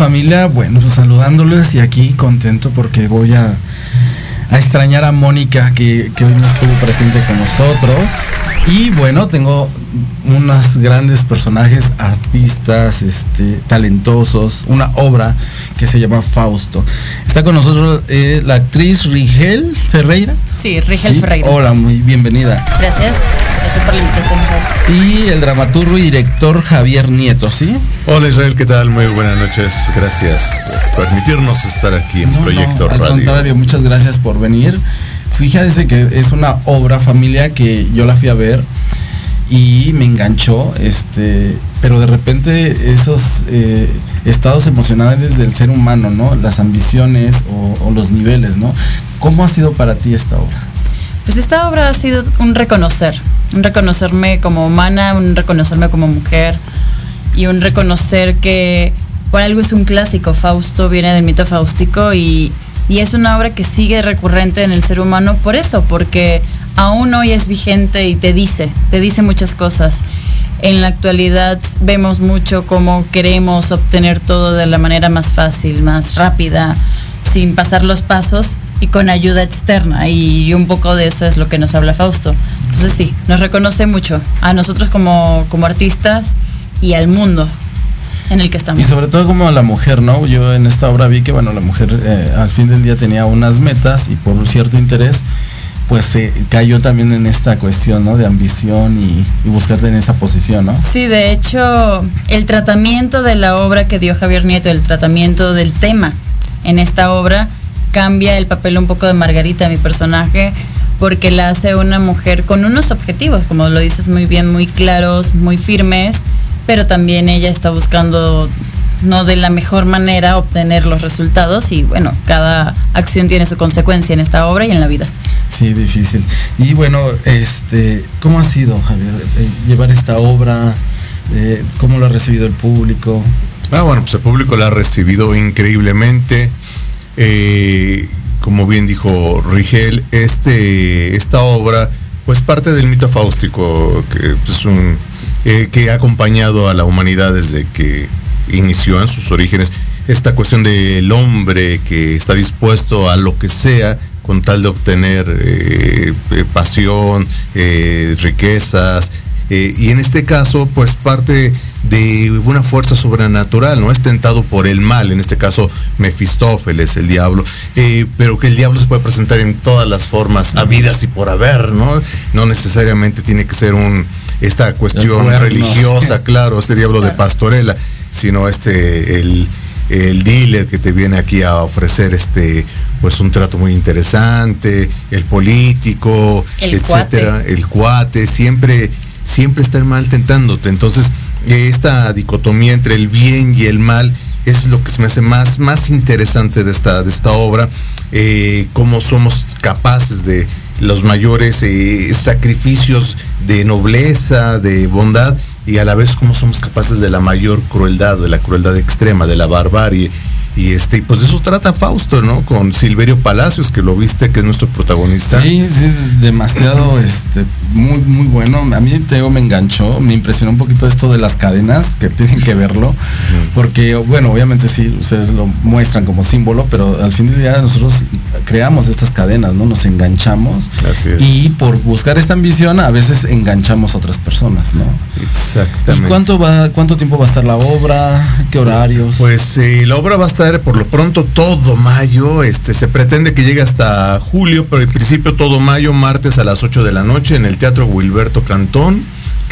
familia, bueno, pues saludándoles y aquí contento porque voy a, a extrañar a Mónica que, que hoy no estuvo presente con nosotros. Y bueno, tengo unos grandes personajes, artistas, este, talentosos, una obra que se llama Fausto. Está con nosotros eh, la actriz Rigel Ferreira. Sí, Rigel Sí, Ferreira. Hola, muy bienvenida. Gracias. Gracias por la invitación. Y el dramaturgo y director Javier Nieto, ¿sí? Hola Israel, ¿qué tal? Muy buenas noches. Gracias por permitirnos estar aquí en No, Proyecto no, al Radio. contrario, muchas gracias por venir. Fíjate que es una obra familia que yo la fui a ver y me enganchó, este, pero de repente esos eh, estados emocionales del ser humano, ¿no? Las ambiciones o, o los niveles, ¿no? ¿Cómo ha sido para ti esta obra? Pues esta obra ha sido un reconocer, un reconocerme como humana, un reconocerme como mujer y un reconocer que por algo es un clásico. Fausto viene del mito faustico y, y es una obra que sigue recurrente en el ser humano por eso, porque aún hoy es vigente y te dice, te dice muchas cosas. En la actualidad vemos mucho cómo queremos obtener todo de la manera más fácil, más rápida, sin pasar los pasos y con ayuda externa. Y un poco de eso es lo que nos habla Fausto. Entonces sí, nos reconoce mucho a nosotros como, como artistas y al mundo en el que estamos. Y sobre todo como a la mujer, ¿no? Yo en esta obra vi que, bueno, la mujer eh, al fin del día tenía unas metas y por un cierto interés, pues se cayó también en esta cuestión, ¿no? De ambición y, y buscarte en esa posición, ¿no? Sí, de hecho, el tratamiento de la obra que dio Javier Nieto, el tratamiento del tema en esta obra, cambia el papel un poco de Margarita, mi personaje, porque la hace una mujer con unos objetivos, como lo dices muy bien, muy claros, muy firmes, pero también ella está buscando no de la mejor manera obtener los resultados y bueno, cada acción tiene su consecuencia en esta obra y en la vida. Sí, difícil. Y bueno, este, ¿cómo ha sido, Javier, eh, llevar esta obra? Eh, ¿Cómo lo ha recibido el público? Ah, bueno, pues el público la ha recibido increíblemente. Eh, como bien dijo Rigel, este, esta obra, pues parte del mito fáustico, que, es un, que ha acompañado a la humanidad desde que inició en sus orígenes esta cuestión del hombre que está dispuesto a lo que sea con tal de obtener eh, eh, pasión, eh, y en este caso, pues parte de una fuerza sobrenatural, ¿no? Es tentado por el mal, en este caso Mefistófeles, el diablo, pero que el diablo se puede presentar en todas las formas habidas y por haber, ¿no? No necesariamente tiene que ser un esta cuestión religiosa, claro, este diablo de pastorela sino este el, dealer que te viene aquí a ofrecer este pues un trato muy interesante, el político, el etcétera, cuate. el cuate, siempre, siempre estar mal tentándote. Entonces, esta dicotomía entre el bien y el mal es lo que se me hace más, más interesante de esta, de esta obra, eh, cómo somos capaces de los mayores eh, sacrificios de nobleza, de bondad, y a la vez cómo somos capaces de la mayor crueldad, de la crueldad extrema, de la barbarie. Y este, pues de eso trata Fausto, ¿no? Con Silverio Palacios, que lo viste, que es nuestro protagonista. Sí, sí, demasiado, este, muy, muy bueno. A mí te me enganchó, me impresionó un poquito esto de las cadenas, que tienen que verlo. Porque, bueno, obviamente sí, ustedes lo muestran como símbolo, pero al fin del día nosotros creamos estas cadenas, ¿no? Nos enganchamos. Así es. Y por buscar esta ambición, a veces enganchamos a otras personas, ¿no? Exactamente. ¿Y cuánto va, cuánto tiempo va a estar la obra? ¿Qué horarios? Pues eh, la obra va a estar por lo pronto todo mayo. Este se pretende que llegue hasta julio, pero en principio todo mayo, martes a las 8 de la noche en el Teatro Wilberto Cantón.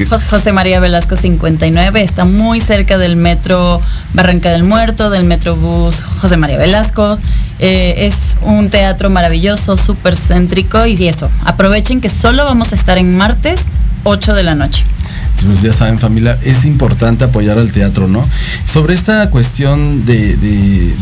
José María Velasco 59, está muy cerca del metro Barranca del Muerto, del metrobús José María Velasco. Eh, es un teatro maravilloso, súper céntrico y eso, aprovechen que solo vamos a estar en martes 8 de la noche. Pues ya saben familia, es importante apoyar al teatro, ¿no? Sobre esta cuestión de, de-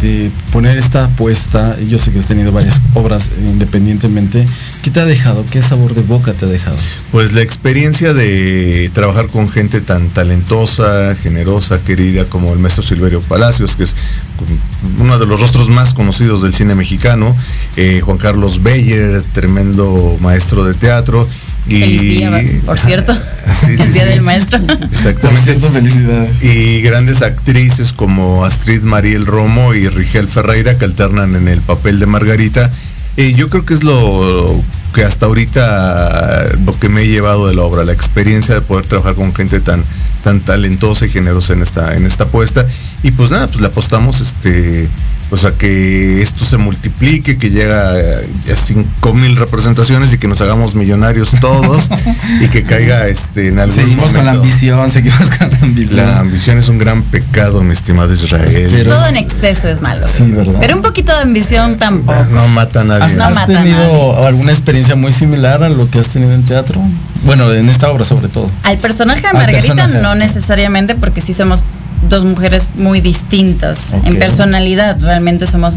de- poner esta apuesta, yo sé que has tenido varias obras independientemente, ¿qué te ha dejado? ¿Qué sabor de boca te ha dejado? Pues la experiencia de trabajar con gente tan talentosa, generosa, querida como el maestro Silverio Palacios, que es uno de los rostros más conocidos del cine mexicano, eh, Juan Carlos Beyer, tremendo maestro de teatro. Y, Feliz día, por cierto. Sí, sí, el día sí. del maestro. Por Exactamente. cierto, felicidades. Y grandes actrices como Astrid Mariel Romo y Rigel Ferreira que alternan en el papel de Margarita. Eh, yo creo que es lo que hasta ahorita lo que me he llevado de la obra, la experiencia de poder trabajar con gente tan, tan talentosa y generosa en esta, en esta apuesta. Y pues nada, pues le apostamos este. O sea, que esto se multiplique, que llega a 5 mil representaciones y que nos hagamos millonarios todos y que caiga este, en algún Seguimos con la ambición, seguimos con la ambición. La ambición es un gran pecado, mi estimado Israel. Pero- Todo en exceso es malo. Sí, ¿verdad? Pero un poquito de ambición tampoco. no mata a nadie. ¿Has, No has mata a tenido alguna experiencia muy similar a lo que has tenido en teatro? Bueno, en esta obra sobre todo. Al personaje de Margarita personaje. no necesariamente porque sí somos dos mujeres muy distintas en personalidad. Realmente somos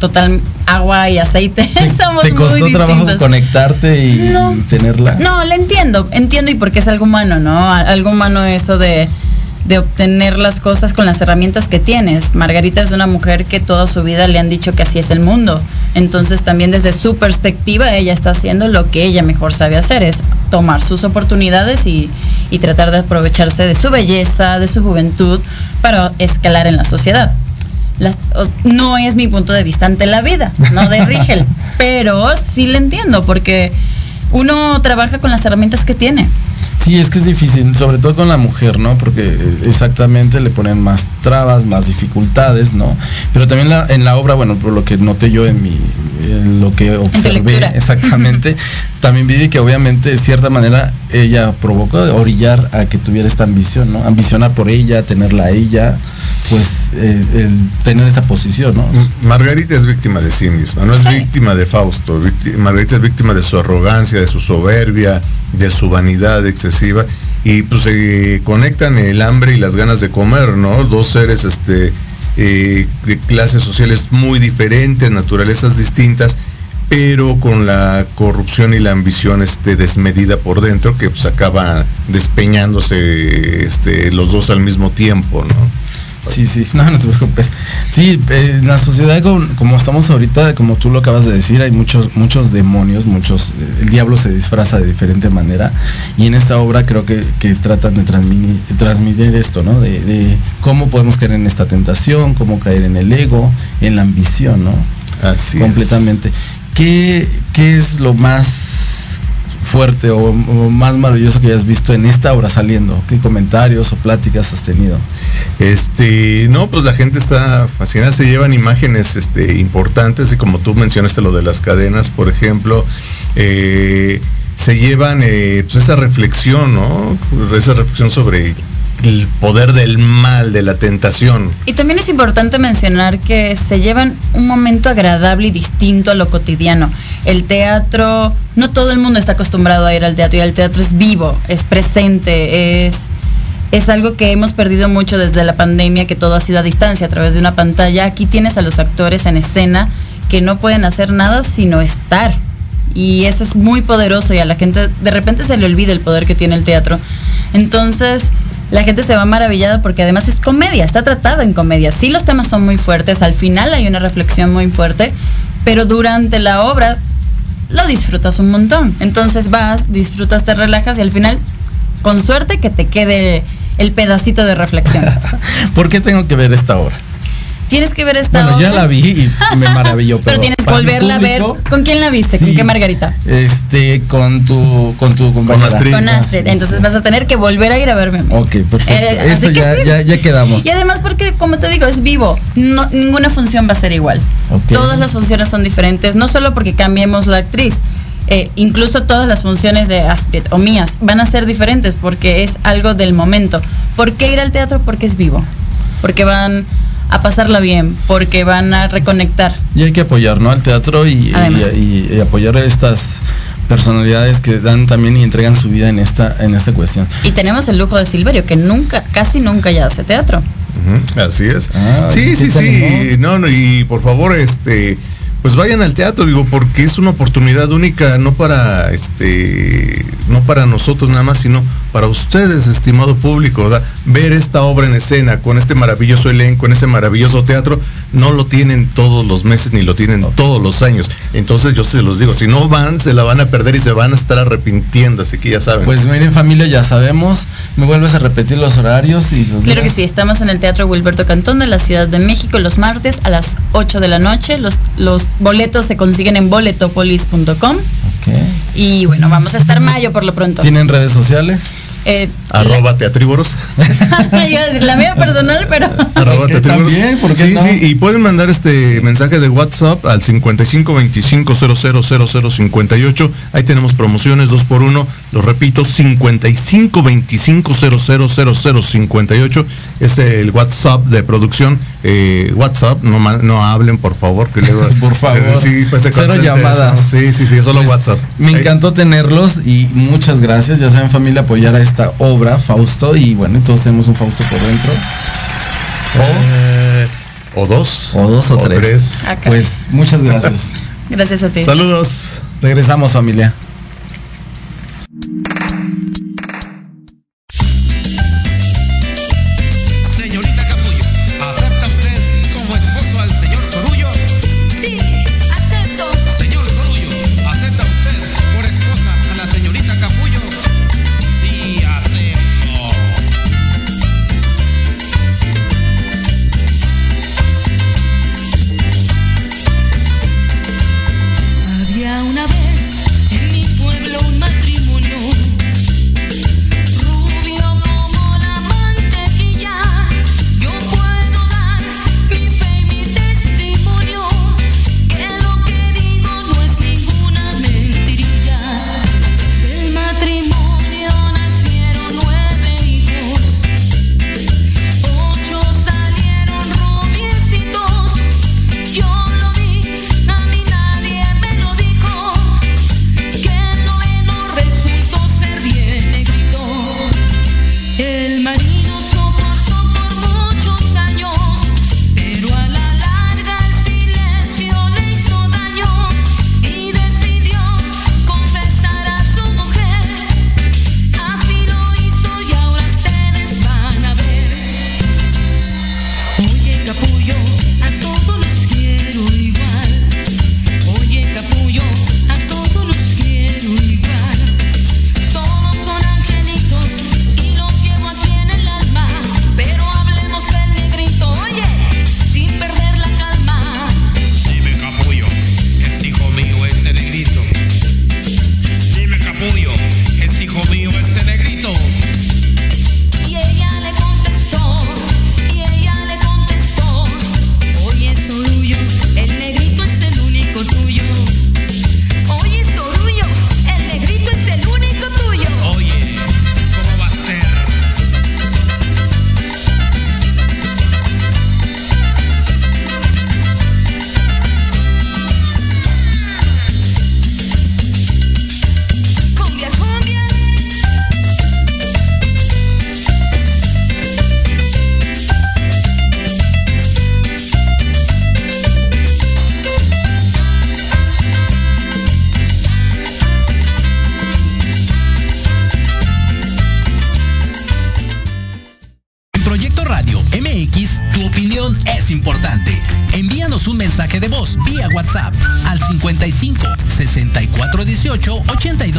total agua y aceite. somos ¿Te costó muy trabajo distintas. conectarte y No. tenerla? No, le entiendo, entiendo y porque es algo humano, ¿no? Algo humano eso de, de obtener las cosas con las herramientas que tienes. Margarita es una mujer que toda su vida le han dicho que así es el mundo. Entonces también desde su perspectiva ella está haciendo lo que ella mejor sabe hacer, es tomar sus oportunidades y, y tratar de aprovecharse de su belleza, de su juventud, para escalar en la sociedad. Las- no es mi punto de vista ante la vida, no de Rigel, pero sí le entiendo porque uno trabaja con las herramientas que tiene. Sí, es que es difícil, sobre todo con la mujer, ¿no? Porque eh, exactamente le ponen más trabas, más dificultades, ¿no? Pero también la- en la obra, bueno, por lo que noté yo en mi, en lo que observé, exactamente, también vi que obviamente de cierta manera ella provocó orillar a que tuviera esta ambición, ¿no? Ambicionar por ella, tenerla a ella, pues eh, el tener esta posición, ¿no? Margarita es víctima de sí misma, no es víctima de Fausto. Margarita es víctima de su arrogancia, de su soberbia, de su vanidad excesiva y pues se conectan el hambre y las ganas de comer, ¿no? Dos seres este eh, de clases sociales muy diferentes, naturalezas distintas pero con la corrupción y la ambición este, desmedida por dentro que pues acaba despeñándose este, los dos al mismo tiempo, ¿no? Sí, sí, no, no te preocupes. Sí, en la sociedad como, estamos ahorita, como tú lo acabas de decir, hay muchos, muchos demonios, muchos, eh, el diablo se disfraza de diferente manera y en esta obra creo que, tratan de transmitir, esto, ¿no? De, de, cómo podemos caer en esta tentación, cómo caer en el ego, en la ambición, ¿no? Así Completamente. ¿Qué, es lo más fuerte o, más maravilloso que hayas visto en esta obra saliendo? ¿Qué comentarios o pláticas has tenido? Este, no, pues la gente está fascinada, se llevan imágenes este, importantes y como tú mencionaste lo de las cadenas, por ejemplo, eh, se llevan eh, pues esa reflexión, ¿no? Esa reflexión sobre el poder del mal, de la tentación. Y también es importante mencionar que se llevan un momento agradable y distinto a lo cotidiano. El teatro, no todo el mundo está acostumbrado a ir al teatro y el teatro es vivo, es presente, es, es algo que hemos perdido mucho desde la pandemia, que todo ha sido a distancia, a través de una pantalla. Aquí tienes a los actores en escena que no pueden hacer nada sino estar. Y eso es muy poderoso y a la gente de repente se le olvida el poder que tiene el teatro. Entonces, la gente se va maravillada porque además es comedia, está tratado en comedia. Sí, los temas son muy fuertes, al final hay una reflexión muy fuerte, pero durante la obra lo disfrutas un montón. Entonces vas, disfrutas, te relajas y al final, con suerte, que te quede el pedacito de reflexión. ¿Por qué tengo que ver esta obra? Tienes que ver esta bueno, ya la vi y me maravilló. Pero, tienes que volverla a ver. ¿Con quién la viste? ¿Con qué Margarita? Este, con tu, con tu compañera. Con Astrid. Entonces vas a tener que volver a ir a verme. Ok, perfecto. Eh, Esto ya, ya, ya, quedamos. Y además porque, como te digo, es vivo. No, ninguna función va a ser igual. Todas las funciones son diferentes. No solo porque cambiemos la actriz. Eh, incluso todas las funciones de Astrid o mías van a ser diferentes porque es algo del momento. ¿Por qué ir al teatro? Porque es vivo. Porque van a pasarla bien, porque van a reconectar. Y hay que apoyar, ¿no? Al teatro y, apoyar a estas personalidades que dan también y entregan su vida en esta, en esta cuestión. Y tenemos el lujo de Silverio, que nunca, casi nunca ya hace teatro. así es. Ah, sí, sí, sí. No, no, y por favor, este pues vayan al teatro, digo, porque es una oportunidad única, no para este, no para nosotros nada más, sino para ustedes, estimado público, ver esta obra en escena con este maravilloso elenco, en este maravilloso teatro, no lo tienen todos los meses ni lo tienen todos los años. Entonces yo se los digo, si no van, se la van a perder y se van a estar arrepintiendo, así que ya saben. Pues miren familia, ya sabemos, me vuelves a repetir los horarios y los Claro que sí, estamos en el Teatro Wilberto Cantón de la Ciudad de México los martes a las 8 de la noche. Los, los boletos se consiguen en boletopolis.com. Y bueno, vamos a estar mayo por lo pronto. ¿Tienen redes sociales? Eh, Arroba teatrívoros. la mía personal, pero. Arroba teatrívoros. sí, sí, y pueden mandar este mensaje de WhatsApp al 55 25 58 Ahí tenemos promociones 2 por 1 Lo repito, 55 25 58 Es el WhatsApp de producción. Eh, WhatsApp, no, no hablen, por favor. Que luego, por favor. Sí, pues Cero llamadas. Sí, sí, sí, solo pues, WhatsApp. Me encantó tenerlos y muchas gracias. Ya saben, familia, apoyar a esta obra, Fausto, y bueno, todos tenemos un Fausto por dentro. O, dos. O dos o, tres. Pues muchas gracias. gracias a ti. Saludos. Regresamos familia.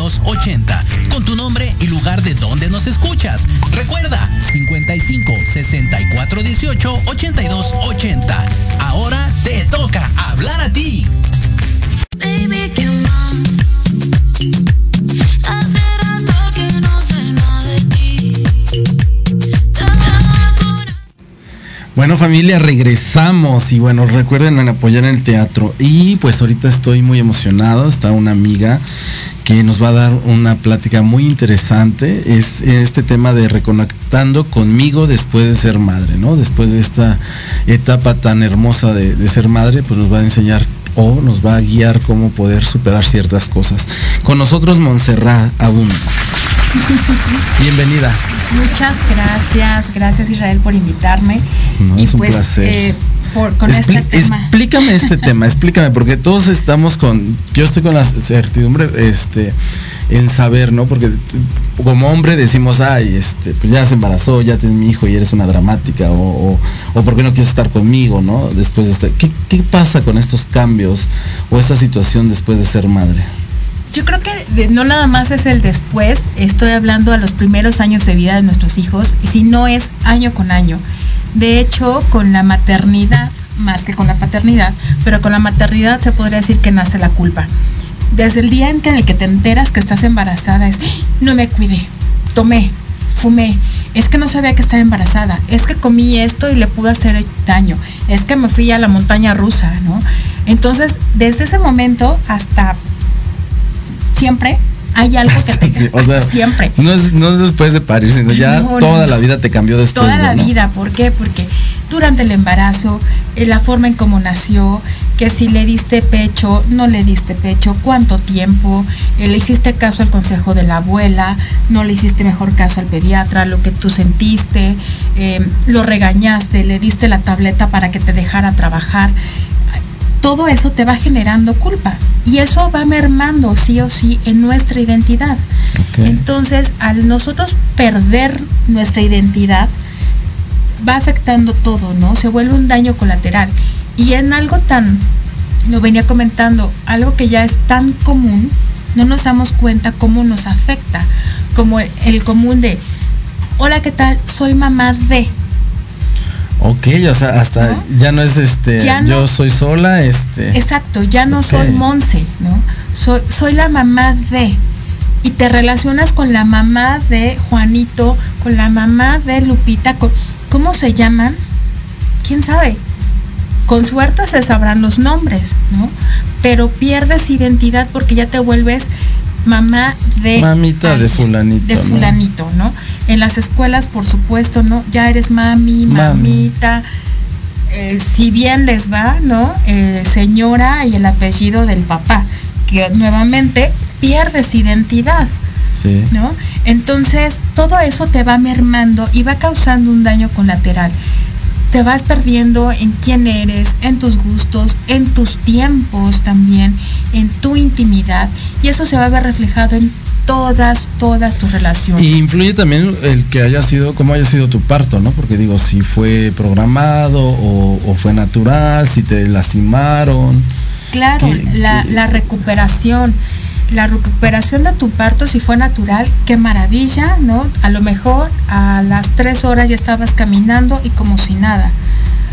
82 80 con tu nombre y lugar de donde nos escuchas. Recuerda 55 64 18 82 80. Ahora te toca hablar a ti. Bueno familia, regresamos y bueno, recuerden apoyar en el teatro. Y pues ahorita estoy muy emocionado, está una amiga que nos va a dar una plática muy interesante. Es este tema de reconectando conmigo después de ser madre, ¿no? Después de esta etapa tan hermosa de, de ser madre, pues nos va a enseñar o nos va a guiar cómo poder superar ciertas cosas. Con nosotros Montserrat Abund. Bienvenida. Muchas gracias, gracias Israel por invitarme. No, es un placer. eh, por- con Expli- este tema. Explícame este tema, explícame, porque todos estamos con, yo estoy con la certidumbre, este, en saber, ¿no? Porque como hombre decimos, ay, este, pues ya se embarazó, ya tienes mi hijo y eres una dramática, o, o, o por qué no quieres estar conmigo, ¿no? Después de este, ¿qué, qué pasa con estos cambios o esta situación después de ser madre? Yo creo que no nada más es el después, estoy hablando a los primeros años de vida de nuestros hijos, y si no es año con año. De hecho, con la maternidad, más que con la paternidad, pero con la maternidad se podría decir que nace la culpa. Desde el día en el que te enteras que estás embarazada es, "¡Ah! no me cuidé, tomé, fumé, es que no sabía que estaba embarazada, es que comí esto y le pude hacer daño, es que me fui a la montaña rusa, ¿no? Entonces, desde ese momento hasta siempre hay algo que te Sí, o sea, siempre No es, no es después de parir, sino ya No, toda no. la vida te cambió después. toda la vida. ¿Por qué? Porque durante el embarazo, eh, la forma en cómo nació, que si le diste pecho, no le diste pecho, cuánto tiempo, eh, le hiciste caso al consejo de la abuela, no le hiciste mejor caso al pediatra, lo que tú sentiste, eh, lo regañaste, le diste la tableta para que te dejara trabajar. Todo eso te va generando culpa y eso va mermando sí o sí en nuestra identidad. Entonces, al nosotros perder nuestra identidad, va afectando todo, ¿no? Se vuelve un daño colateral. Y en algo tan, lo venía comentando, algo que ya es tan común, no nos damos cuenta cómo nos afecta. Como el, el común de, hola, ¿qué tal? Soy mamá de. Ok, o sea, hasta ¿No? ya no es este, Ya no- yo soy sola, este. Exacto, ya no soy Monse, ¿no? Soy, soy la mamá de. Y te relacionas con la mamá de Juanito, con la mamá de Lupita, con, ¿cómo se llaman? ¿Quién sabe? Con suerte se sabrán los nombres, ¿no? Pero pierdes identidad porque ya te vuelves mamá de Mamita de fulanito, de ¿no? fulanito, ¿no? En las escuelas, por supuesto, ¿no? Ya eres mami, Mami. mamita, eh, si bien les va, ¿no? Eh, señora y el apellido del papá, que nuevamente pierdes identidad, Sí. ¿no? Entonces, todo eso te va mermando y va causando un daño colateral. Te vas perdiendo en quién eres, en tus gustos, en tus tiempos también, en tu intimidad. Y eso se va a ver reflejado en todas, todas tus relaciones. Y influye también el que haya sido, cómo haya sido tu parto, ¿no? Porque digo, si fue programado o, o fue natural, si te lastimaron. Claro, ¿Qué- la, qué- la recuperación, la recuperación de tu parto, si fue natural, qué maravilla, ¿no? A lo mejor a las tres horas ya estabas caminando y como si nada.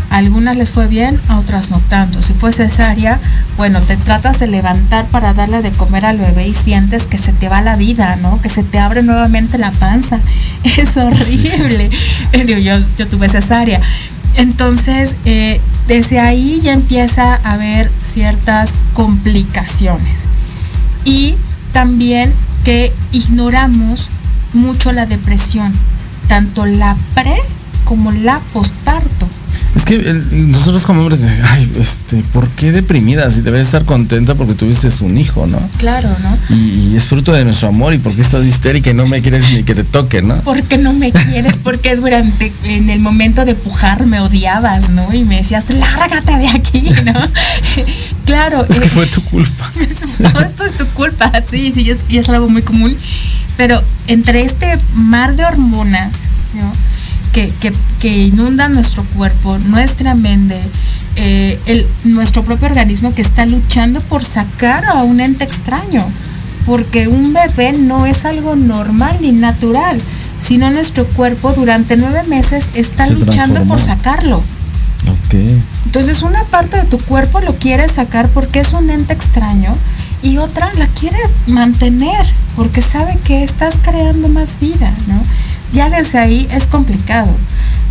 A algunas les fue bien, a otras no tanto. Si fue cesárea, bueno, te tratas de levantar para darle de comer al bebé y sientes que se te va la vida, ¿no? Que se te abre nuevamente la panza. Es horrible. Digo, yo, yo tuve cesárea. Entonces, eh, desde ahí ya empieza a haber ciertas complicaciones. Y también que ignoramos mucho la depresión, tanto la pre como la postparto. Es que el- nosotros como hombres, ay, este, ¿por qué deprimida? Si deberías estar contenta porque tuviste un hijo, ¿no? Claro, ¿no? Y, y es fruto de nuestro amor y porque estás histérica y no me quieres ni que te toque, ¿no? ¿Por qué no me quieres? Porque durante, en el momento de pujar me odiabas, ¿no? Y me decías, lárgate de aquí, ¿no? claro. Es que eh, fue tu culpa. todo esto es tu culpa, sí, sí, es, y es algo muy común. Pero entre este mar de hormonas, ¿no? Que, inundan nuestro cuerpo, nuestra mente, eh, el, nuestro propio organismo que está luchando por sacar a un ente extraño. Porque un bebé no es algo normal ni natural, sino nuestro cuerpo durante nueve meses está luchando por sacarlo. Entonces una parte de tu cuerpo lo quiere sacar porque es un ente extraño y otra la quiere mantener porque sabe que estás creando más vida, ¿no? Ya desde ahí es complicado.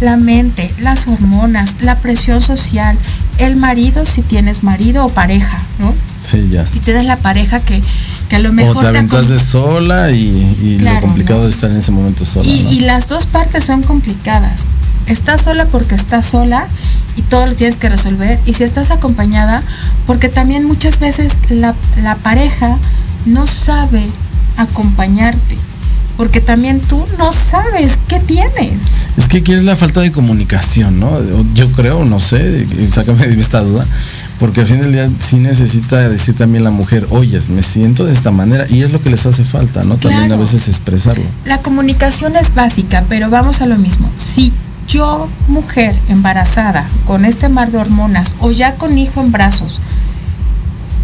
La mente, las hormonas, la presión social, el marido si tienes marido o pareja, ¿no? Sí, ya. Si tienes la pareja que, que a lo mejor... O te aventas de sola y, lo complicado de estar en ese momento sola. Y, y las dos partes son complicadas. Estás sola porque estás sola y todo lo tienes que resolver. Y si estás acompañada, porque también muchas veces la, pareja no sabe acompañarte porque también tú no sabes qué tienes. Es que aquí es la falta de comunicación, ¿no? Yo creo, no sé, sácame de esta duda, porque al fin del día sí necesita decir también la mujer, oye, me siento de esta manera, y es lo que les hace falta, ¿no? También a veces expresarlo. La comunicación es básica, pero vamos a lo mismo. Si yo, mujer embarazada, con este mar de hormonas o ya con hijo en brazos,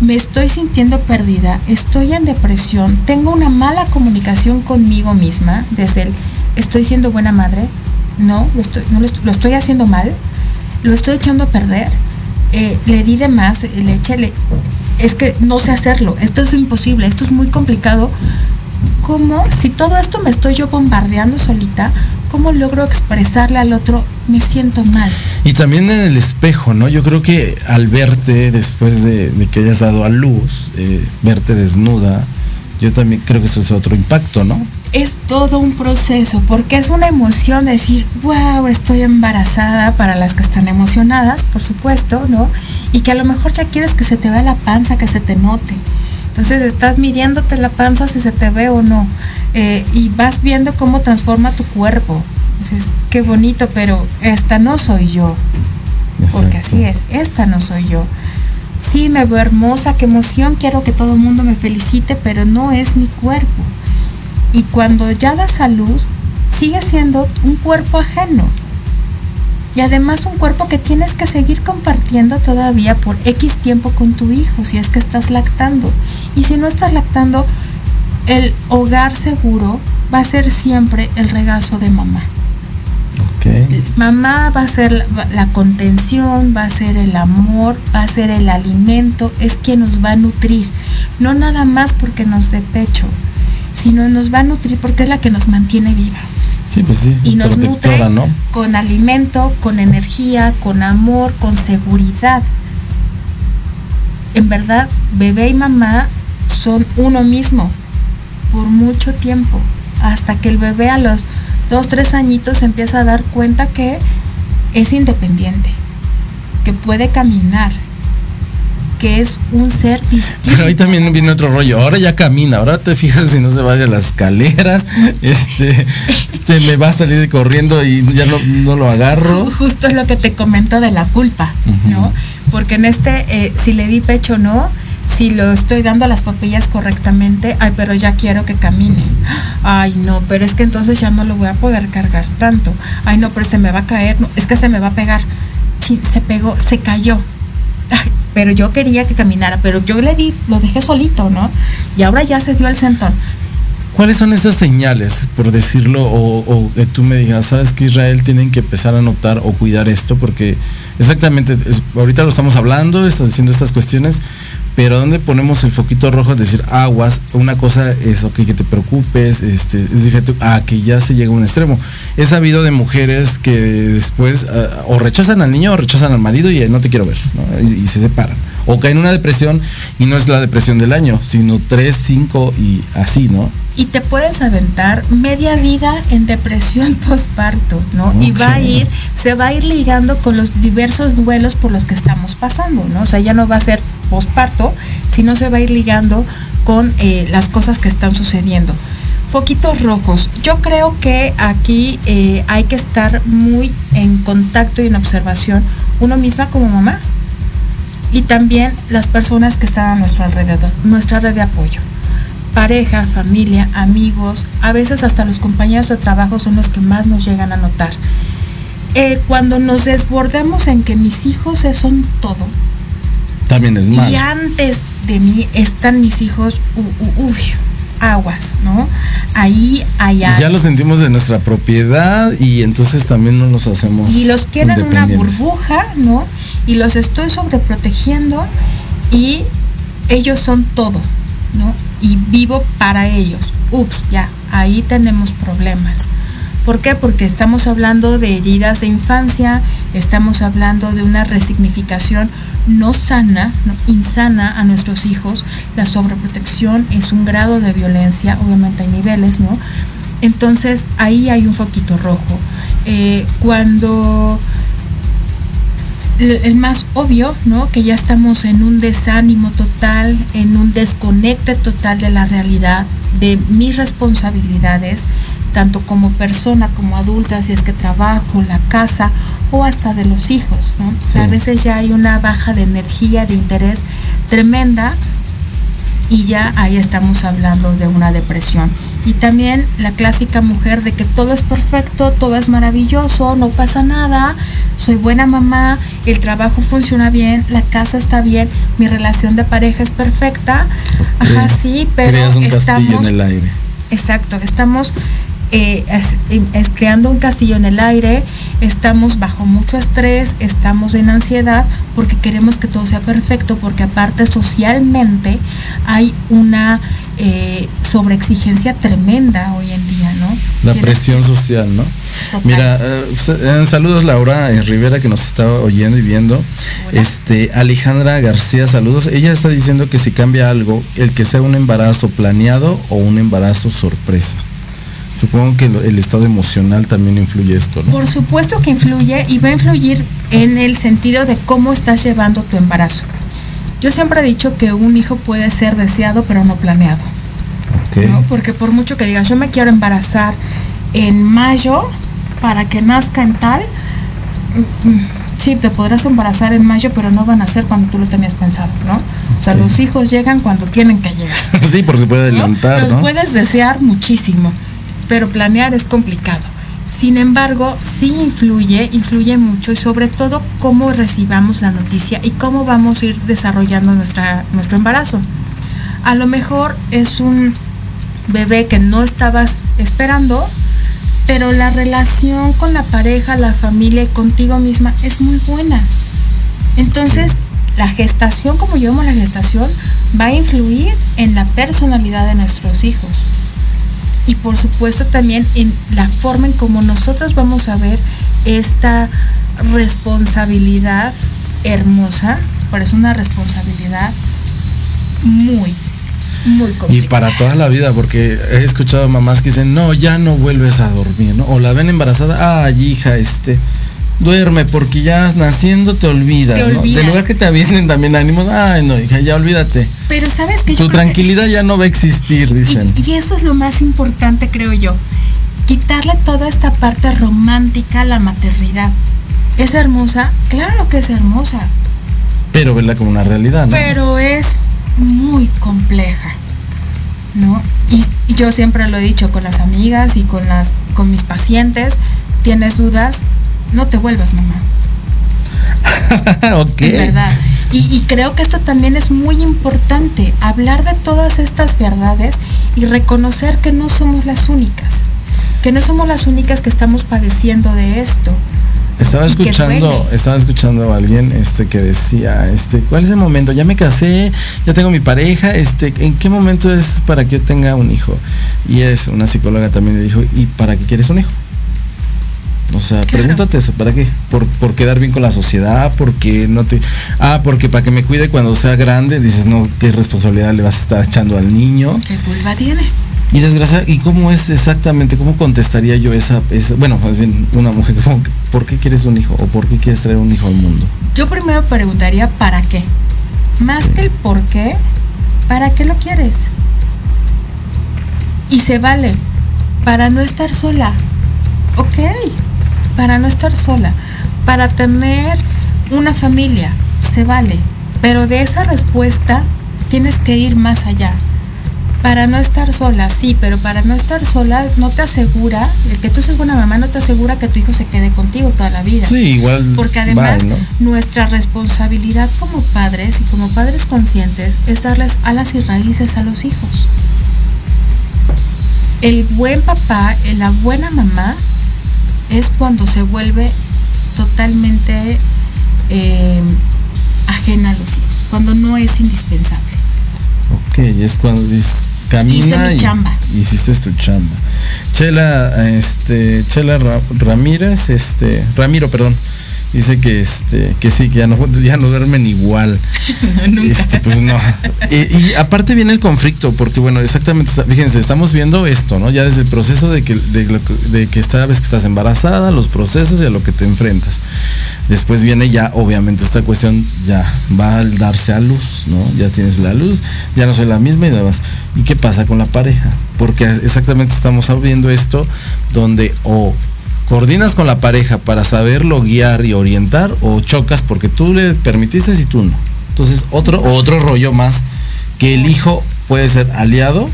me estoy sintiendo perdida, estoy en depresión, tengo una mala comunicación conmigo misma, desde el estoy siendo buena madre, no, lo estoy, haciendo mal, lo estoy echando a perder, eh, le di de más, le eché, es que no sé hacerlo, esto es imposible, esto es muy complicado. ¿Cómo, si todo esto me estoy yo bombardeando solita, ¿cómo logro expresarle al otro me siento mal? Y también en el espejo, ¿no? Yo creo que al verte después de, que hayas dado a luz, eh, verte desnuda, yo también creo que eso es otro impacto, ¿no? Es todo un proceso, porque es una emoción decir, wow, estoy embarazada para las que están emocionadas, por supuesto, ¿no? Y que a lo mejor ya quieres que se te vea la panza, que se te note. Entonces estás midiéndote la panza si se te ve o no. Eh, y vas viendo cómo transforma tu cuerpo. Entonces, qué bonito, pero esta no soy yo. Porque así es, esta no soy yo. Sí, me veo hermosa, qué emoción, quiero que todo el mundo me felicite, pero no es mi cuerpo. Y cuando ya das a luz, sigue siendo un cuerpo ajeno y además un cuerpo que tienes que seguir compartiendo todavía por X tiempo con tu hijo si es que estás lactando. Y si no estás lactando, el hogar seguro va a ser siempre el regazo de mamá. Mamá va a ser la, contención, va a ser el amor, va a ser el alimento, es quien nos va a nutrir. No nada más porque nos dé pecho, sino nos va a nutrir porque es la que nos mantiene viva. Pues y nos nutre con alimento, con energía, con amor, con seguridad. En verdad, bebé y mamá son uno mismo por mucho tiempo, hasta que el bebé a los dos, tres añitos empieza a dar cuenta que es independiente, que puede caminar, que es un ser distinto. Pero ahí también viene otro rollo. Ahora ya camina, ahora te fijas si no se vaya a las escaleras, este, se me va a salir corriendo y ya no, lo agarro. Justo es lo que te comento de la culpa, ¿no? Porque en este, eh, si le di pecho o no, si lo estoy dando a las papillas correctamente, ay, pero ya quiero que camine. Ay, no, pero es que entonces ya no lo voy a poder cargar tanto. Ay, no, pero se me va a caer, no, es que se me va a pegar. se pegó, se cayó pero yo quería que caminara, pero yo le di, lo dejé solito, ¿no? Y ahora ya se dio el sentón. ¿Cuáles son esas señales, por decirlo, o, que tú me digas, sabes que Israel tienen que empezar a notar o cuidar esto? Porque exactamente, ahorita lo estamos hablando, estás diciendo estas cuestiones, pero ¿dónde ponemos el foquito rojo? Es decir, aguas, una cosa es, ok, que te preocupes, este, es diferente a que ya se llega a un extremo. He sabido de mujeres que después ah, o rechazan al niño o rechazan al marido y no te quiero ver, y, se separan. O caen en una depresión y no es la depresión del año, sino tres, cinco y así, ¿no? Y te puedes aventar media vida en depresión postparto, ¿no? Y va a ir, se va a ir ligando con los diversos duelos por los que estamos pasando, ¿no? O sea, ya no va a ser postparto, sino se va a ir ligando con eh, las cosas que están sucediendo. Foquitos rojos. Yo creo que aquí eh, hay que estar muy en contacto y en observación uno misma como mamá y también las personas que están a nuestro alrededor, nuestra red de apoyo. Pareja, familia, amigos, a veces hasta los compañeros de trabajo son los que más nos llegan a notar. eh, cuando nos desbordamos en que mis hijos son todo. También es malo. Y antes de mí están mis hijos, uy, aguas, ¿no? Ahí, allá. Ya lo sentimos de nuestra propiedad y entonces también no los hacemos. Y los quieren en una burbuja, ¿no? Y los estoy sobreprotegiendo y ellos son todo, ¿no? Y vivo para ellos. Ups, ya, ahí tenemos problemas. ¿Por qué? Porque estamos hablando de heridas de infancia, estamos hablando de una resignificación no sana, insana a nuestros hijos. La sobreprotección es un grado de violencia, obviamente hay niveles, ¿no? Entonces ahí hay un foquito rojo. Eh, cuando el más obvio, ¿no? Que ya estamos en un desánimo total, en un desconecte total de la realidad, de mis responsabilidades, tanto como persona como adulta, si es que trabajo, la casa o hasta de los hijos. a veces ya hay una baja de energía, de interés tremenda y ya ahí estamos hablando de una depresión. Y también la clásica mujer de que todo es perfecto, todo es maravilloso, no pasa nada, soy buena mamá, el trabajo funciona bien, la casa está bien, mi relación de pareja es perfecta. Ajá, sí, pero un estamos en el aire. Exacto, estamos eh, es, creando un castillo en el aire, estamos bajo mucho estrés, estamos en ansiedad porque queremos que todo sea perfecto, porque aparte socialmente hay una eh, sobreexigencia tremenda hoy en día, ¿no? La presión social, ¿no? Mira, eh, saludos Laura Rivera que nos está oyendo y viendo. Este Alejandra García, saludos. Ella está diciendo que si cambia algo, el que sea un embarazo planeado o un embarazo sorpresa. Supongo que el estado emocional también influye esto, ¿no? Por supuesto que influye y va a influir en el sentido de cómo estás llevando tu embarazo. Yo siempre he dicho que un hijo puede ser deseado pero no planeado. Porque por mucho que digas, yo me quiero embarazar en mayo para que nazca en tal, mm, sí, te podrás embarazar en mayo, pero no van a ser cuando tú lo tenías pensado, ¿no? O sea, los hijos llegan cuando tienen que llegar. sí, porque se puede adelantar, Los puedes desear muchísimo pero planear es complicado. Sin embargo, sí influye, influye mucho y sobre todo cómo recibamos la noticia y cómo vamos a ir desarrollando nuestro embarazo. A lo mejor es un bebé que no estabas esperando, pero la relación con la pareja, la familia y contigo misma es muy buena. Entonces, la gestación, como llamamos la gestación, va a influir en la personalidad de nuestros hijos y por supuesto también en la forma en cómo nosotros vamos a ver esta responsabilidad hermosa, pero es una responsabilidad muy, muy complicada. Y para toda la vida, porque he escuchado mamás que dicen, no, ya no vuelves a dormir, ¿no? O la ven embarazada, ay hija, este, duerme porque ya naciendo te olvidas, ¿no? De lugar que te avienten también ánimos, ay no, hija, ya olvídate. Pero sabes que tu tranquilidad ya no va a existir, dicen. Y, eso es lo más importante, creo yo. Quitarle toda esta parte romántica a la maternidad. ¿Es hermosa? Claro que es hermosa. Pero verla como una realidad, ¿no? Pero es muy compleja. ¿No? Y, y yo siempre lo he dicho con las amigas y con las con mis pacientes, tienes dudas, no te vuelvas mamá. ok. verdad. Y, creo que esto también es muy importante, hablar de todas estas verdades y reconocer que no somos las únicas, que no somos las únicas que estamos padeciendo de esto. Estaba escuchando, estaba escuchando a alguien este que decía, este, ¿cuál es el momento? Ya me casé, ya tengo mi pareja, este, ¿en qué momento es para que yo tenga un hijo? Y es una psicóloga también le dijo, ¿y para qué quieres un hijo? O sea, pregúntate eso, ¿para qué? ¿Por, ¿Por, quedar bien con la sociedad? Porque no te. Ah, porque para que me cuide cuando sea grande, dices, no, ¿qué responsabilidad le vas a estar echando al niño? ¿Qué culpa tiene? Y desgracia, ¿y cómo es exactamente, cómo contestaría yo esa, esa bueno, más bien una mujer, ¿por qué quieres un hijo o por qué quieres traer un hijo al mundo? Yo primero preguntaría, ¿para qué? Más que el por qué, ¿para qué lo quieres? Y se vale, para no estar sola. Ok, para no estar sola, para tener una familia, se vale. Pero de esa respuesta tienes que ir más allá. Para no estar sola, sí, pero para no estar sola no te asegura, el que tú seas buena mamá no te asegura que tu hijo se quede contigo toda la vida. Sí, igual. Porque además nuestra responsabilidad como padres y como padres conscientes es darles alas y raíces a los hijos. El buen papá, la buena mamá, es cuando se vuelve totalmente eh, ajena a los hijos, cuando no es indispensable. Ok, es cuando dices, camina y hiciste tu chamba. Chela, este, Chela Ramírez, este, Ramiro, perdón, dice que este que sí que ya no ya no duermen igual. Este, pues no. Y, aparte viene el conflicto porque bueno exactamente fíjense estamos viendo esto no ya desde el proceso de que de, de que esta vez que estás embarazada los procesos y a lo que te enfrentas. Después viene ya obviamente esta cuestión ya va a darse a luz no ya tienes la luz ya no soy la misma y demás. Y qué pasa con la pareja porque exactamente estamos viendo esto donde o coordinas con la pareja para saberlo guiar y orientar o chocas porque tú le permitiste y tú no. Entonces, otro, otro rollo más, que el hijo puede ser aliado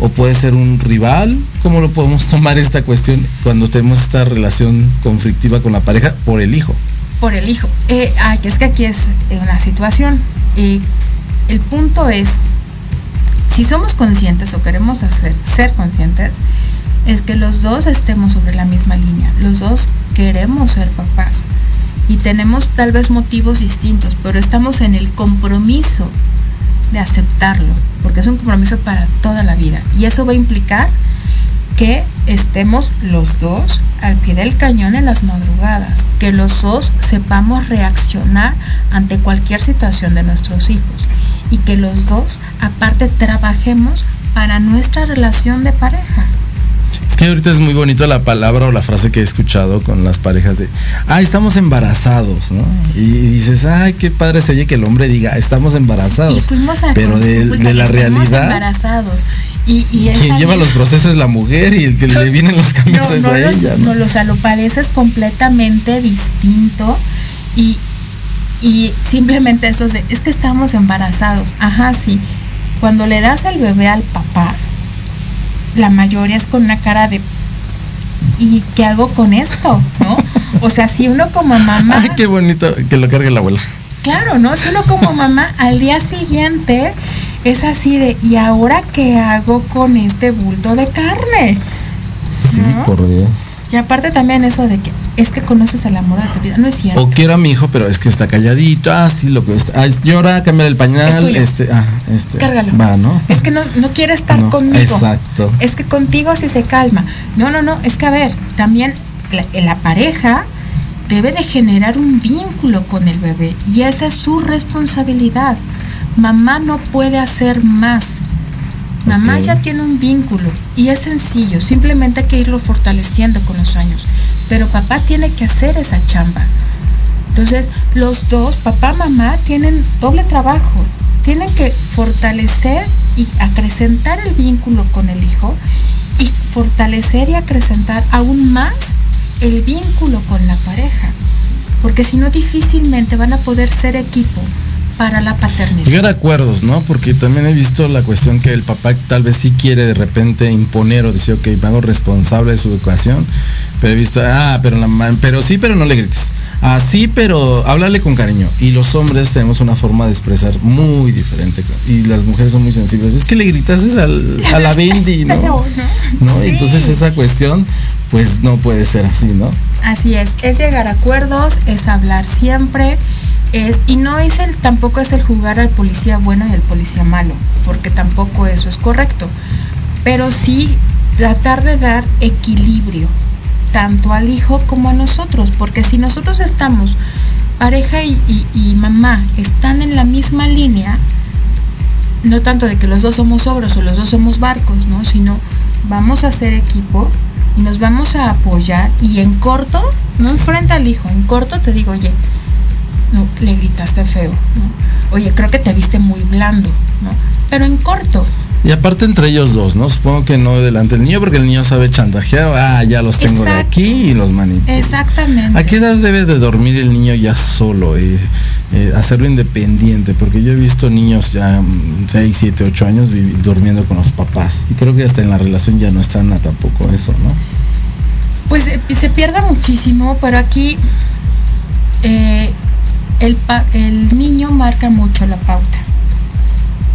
o puede ser un rival. ¿Cómo lo podemos tomar esta cuestión cuando tenemos esta relación conflictiva con la pareja por el hijo? Por el hijo. Eh, es que aquí es una situación. y el punto es, si somos conscientes o queremos hacer, ser conscientes, es que los dos estemos sobre la misma línea, los dos queremos ser papás y tenemos tal vez motivos distintos, pero estamos en el compromiso de aceptarlo, porque es un compromiso para toda la vida y eso va a implicar que estemos los dos al pie del cañón en las madrugadas, que los dos sepamos reaccionar ante cualquier situación de nuestros hijos y que los dos aparte trabajemos para nuestra relación de pareja. Es que ahorita es muy bonito la palabra o la frase que he escuchado con las parejas de, ay, estamos embarazados, ¿no? Y dices, ay, qué padre se oye que el hombre diga, estamos embarazados. pero de, la realidad. embarazados. Y, quien lleva los procesos es la mujer y el que le vienen los cambios es a ella. ¿no? no, o sea, lo pareces completamente distinto y, y simplemente eso de, es que estamos embarazados. Ajá, sí. Cuando le das el bebé al papá, la mayoría es con una cara de ¿y qué hago con esto? ¿No? O sea, si uno como mamá. Ay, qué bonito que lo cargue la abuela. Claro, ¿no? Si uno como mamá al día siguiente es así de ¿y ahora qué hago con este bulto de carne? Sí, por Dios. Y aparte también eso de que es que conoces el amor de tu vida, no es cierto. O quiero a mi hijo, pero es que está calladito, ah, sí, lo que está. Ah, llora, cambia el pañal, este, ah, este. Cárgalo. Va, ¿no? Es que no, no quiere estar conmigo. Exacto. Es que contigo sí se calma. No, no, no, es que a ver, también la, la pareja debe de generar un vínculo con el bebé y esa es su responsabilidad. Mamá no puede hacer más. Mamá ya tiene un vínculo y es sencillo, simplemente hay que irlo fortaleciendo con los años. Pero papá tiene que hacer esa chamba. Entonces, los dos, papá, mamá, tienen doble trabajo. Tienen que fortalecer y acrecentar el vínculo con el hijo y fortalecer y acrecentar aún más el vínculo con la pareja. Porque si no, difícilmente van a poder ser equipo para la paternidad. Llegar a acuerdos, ¿no? Porque también he visto la cuestión que el papá tal vez sí quiere de repente imponer o decir, ok, me hago responsable de su educación, pero he visto, ah, pero, la, pero sí, pero no le grites. Ah, sí, pero háblale con cariño. Y los hombres tenemos una forma de expresar muy diferente. Y las mujeres son muy sensibles. Es que le gritas al, a la Bendy, ¿no? ¿No? Entonces esa cuestión, pues no puede ser así, ¿no? Así es. Es llegar a acuerdos, es hablar siempre y no es el, tampoco es el jugar al policía bueno y al policía malo, porque tampoco eso es correcto. Pero sí tratar de dar equilibrio, tanto al hijo como a nosotros, porque si nosotros estamos, pareja y, y mamá, están en la misma línea, no tanto de que los dos somos obras o los dos somos barcos, ¿no? Sino vamos a ser equipo y nos vamos a apoyar y en corto, no enfrenta al hijo, en corto te digo, oye, no, le gritaste feo, ¿no? Oye, creo que te viste muy blando, ¿no? Pero en corto. Y aparte entre ellos dos, ¿no? Supongo que no delante del niño porque el niño sabe chantajear, ah, ya los tengo de aquí y los manipulo. Exactamente. ¿A qué edad debe de dormir el niño ya solo? eh, hacerlo independiente, porque yo he visto niños ya 6, 7, 8 años durmiendo con los papás y creo que hasta en la relación ya no está nada tampoco eso, ¿no? Pues eh, se pierde muchísimo, pero aquí eh, el, niño marca mucho la pauta.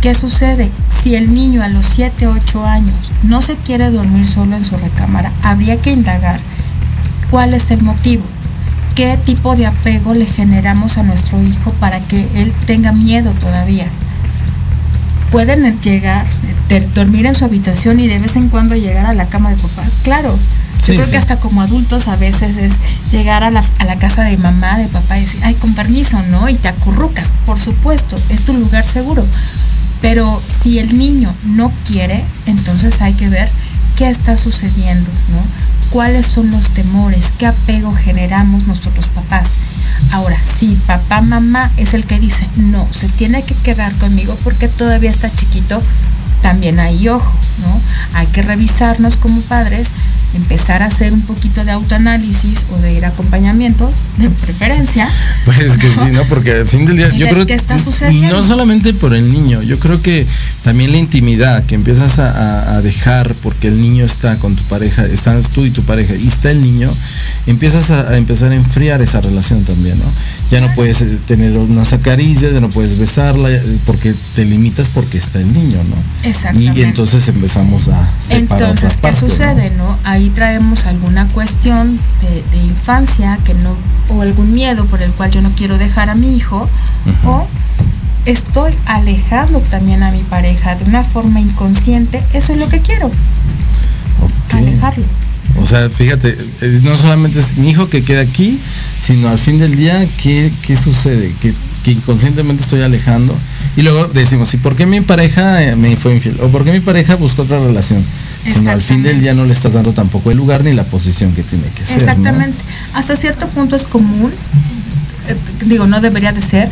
¿Qué sucede? Si el niño a los 7, 8 años no se quiere dormir solo en su recámara, habría que indagar cuál es el motivo qué tipo de apego le generamos a nuestro hijo para que él tenga miedo todavía. Pueden llegar, dormir en su habitación y de vez en cuando llegar a la cama de papás, claro. Yo creo que hasta como adultos a veces es llegar a la, a la, casa de mamá, de papá y decir, ay, con permiso, ¿no? Y te acurrucas, por supuesto, es tu lugar seguro. Pero si el niño no quiere, entonces hay que ver qué está sucediendo, ¿no? cuáles son los temores, qué apego generamos nosotros papás. Ahora, si papá, mamá es el que dice, no, se tiene que quedar conmigo porque todavía está chiquito, también hay ojo, ¿no? Hay que revisarnos como padres empezar a hacer un poquito de autoanálisis o de ir a acompañamientos, de preferencia. Pues es que sí, ¿no? Porque al fin del día, yo creo que está no solamente por el niño, yo creo que también la intimidad que empiezas a, dejar porque el niño está con tu pareja, estás tú y tu pareja y está el niño, empiezas a, empezar a enfriar esa relación también, ¿no? Ya no puedes eh, tener unas acaricias, ya no puedes besarla, porque te limitas porque está el niño, ¿no? Exactamente. Y entonces empezamos a separar Entonces, ¿qué sucede, no? Ahí traemos alguna cuestión de, infancia que no, o algún miedo por el cual yo no quiero dejar a mi hijo, o estoy alejando también a mi pareja de una forma inconsciente, eso es lo que quiero. Alejarlo. O sea, fíjate, eh, no solamente es mi hijo que queda aquí, sino al fin del día, ¿qué, qué sucede? Que, que inconscientemente estoy alejando. Y luego decimos, ¿y por qué mi pareja eh, me fue infiel? ¿O por qué mi pareja buscó otra relación? Sino al fin del día no le estás dando tampoco el lugar ni la posición que tiene que ser. Exactamente. Hasta cierto punto es común, eh, digo, no debería de ser,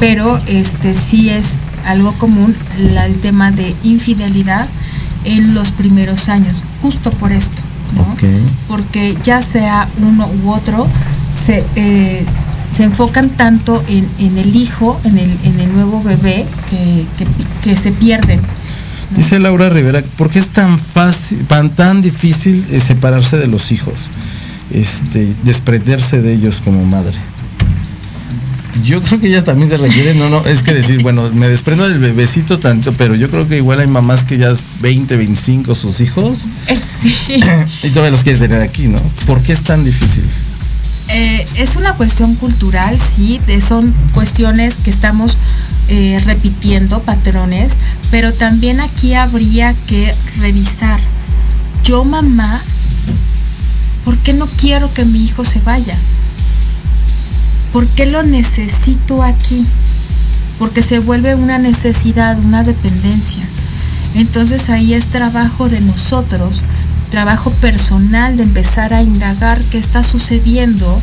pero este sí es algo común el tema de infidelidad en los primeros años, justo por esto. Porque ya sea uno u otro, se, eh, se enfocan tanto en, el hijo, en el, en el nuevo bebé, que, se pierden. Dice Laura Rivera, ¿por qué es tan fácil, tan, difícil eh, separarse de los hijos? Este, desprenderse de ellos como madre. Yo creo que ella también se requiere, no, no, es que decir, bueno, me desprendo del bebecito tanto, pero yo creo que igual hay mamás que ya es 20, 25 sus hijos. Sí. y todavía los quiere tener aquí, ¿no? ¿Por qué es tan difícil? Eh, es una cuestión cultural, sí, son cuestiones que estamos eh, repitiendo, patrones, pero también aquí habría que revisar, yo mamá, ¿por qué no quiero que mi hijo se vaya? ¿Por qué lo necesito aquí? Porque se vuelve una necesidad, una dependencia. Entonces ahí es trabajo de nosotros trabajo personal de empezar a indagar qué está sucediendo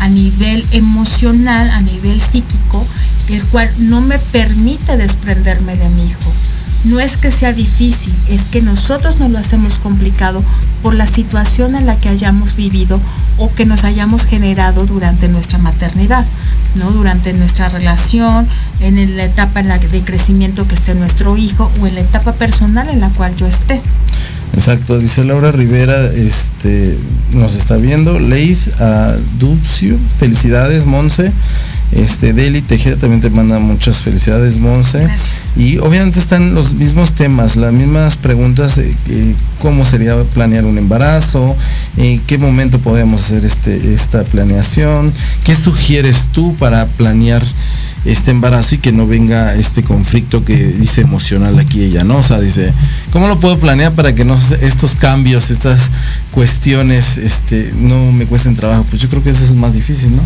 a nivel emocional, a nivel psíquico, el cual no me permite desprenderme de mi hijo. No es que sea difícil, es que nosotros nos lo hacemos complicado por la situación en la que hayamos vivido o que nos hayamos generado durante nuestra maternidad, ¿no? durante nuestra relación, en la etapa de crecimiento que esté nuestro hijo o en la etapa personal en la cual yo esté. Exacto, dice Laura Rivera, este, nos está viendo. Leith a felicidades, Monse. Este, Deli Tejeda también te manda muchas felicidades, Monse. Y obviamente están los mismos temas, las mismas preguntas de cómo sería planear un embarazo, en qué momento podemos hacer este, esta planeación, qué sugieres tú para planear este embarazo y que no venga este conflicto que dice emocional aquí ella, ¿no? O sea, dice, ¿cómo lo puedo planear para que no estos cambios, estas cuestiones, este, no me cuesten trabajo? Pues yo creo que eso es más difícil, ¿no?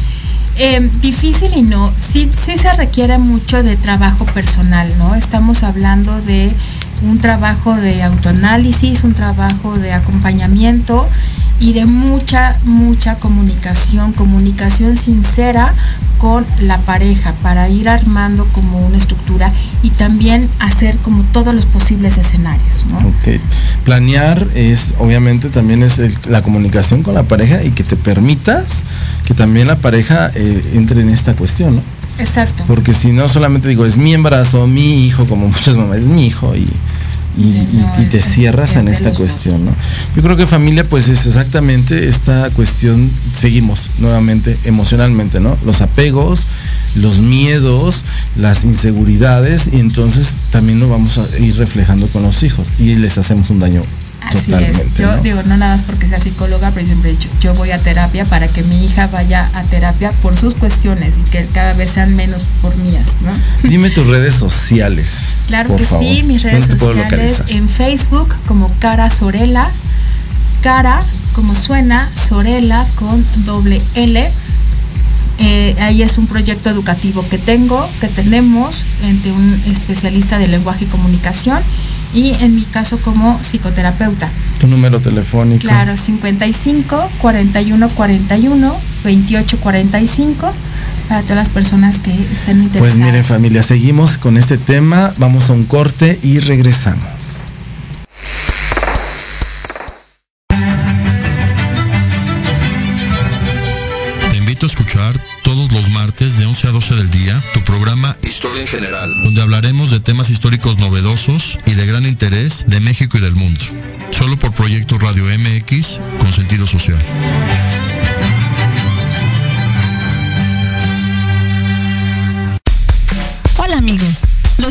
Eh, difícil y no, sí, sí se requiere mucho de trabajo personal, ¿no? Estamos hablando de un trabajo de autoanálisis, un trabajo de acompañamiento y de mucha, mucha comunicación, comunicación sincera con la pareja para ir armando como una estructura y también hacer como todos los posibles escenarios. ¿no? Planear es, obviamente, también es la comunicación con la pareja y que te permitas que también la pareja eh, entre en esta cuestión. Exacto. Porque si no solamente digo, es mi embarazo, mi hijo, como muchas mamás, es mi hijo y, y, te cierras en esta cuestión, ¿no? Yo creo que familia, pues es exactamente esta cuestión, seguimos nuevamente emocionalmente, ¿no? Los apegos, los miedos, las inseguridades, y entonces también lo vamos a ir reflejando con los hijos y les hacemos un daño Así es. Yo digo, no nada más porque sea psicóloga, pero siempre he dicho, yo voy a terapia para que mi hija vaya a terapia por sus cuestiones y que cada vez sean menos por mías, ¿no? Dime tus redes sociales. Claro que sí, mis redes sociales en Facebook como Cara Sorela, Cara como suena, Sorela con doble L. Eh, ahí es un proyecto educativo que tengo, que tenemos entre un especialista de lenguaje y comunicación y en mi caso como psicoterapeuta. ¿Tu número telefónico? Claro, 55 41 41 28 45 para todas las personas que estén interesadas. Pues miren familia, seguimos con este tema, vamos a un corte y regresamos. Te invito a escuchar todos los martes de 11 a 12 del día tu programa en General, donde hablaremos de temas históricos novedosos y de gran interés de México y del mundo. Solo por Proyecto Radio MX con sentido social. Hola amigos,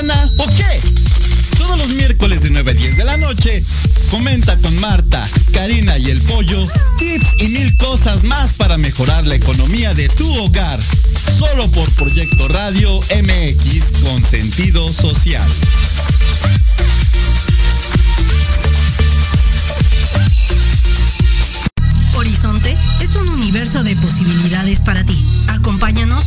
¿Mucha lana o qué? Todos los miércoles de 9 a 10 de la noche, comenta con Marta, Karina y el Pollo tips y mil cosas más para mejorar la economía de tu hogar. Solo por Proyecto Radio MX con sentido social. Horizonte es un universo de posibilidades para ti. Acompáñanos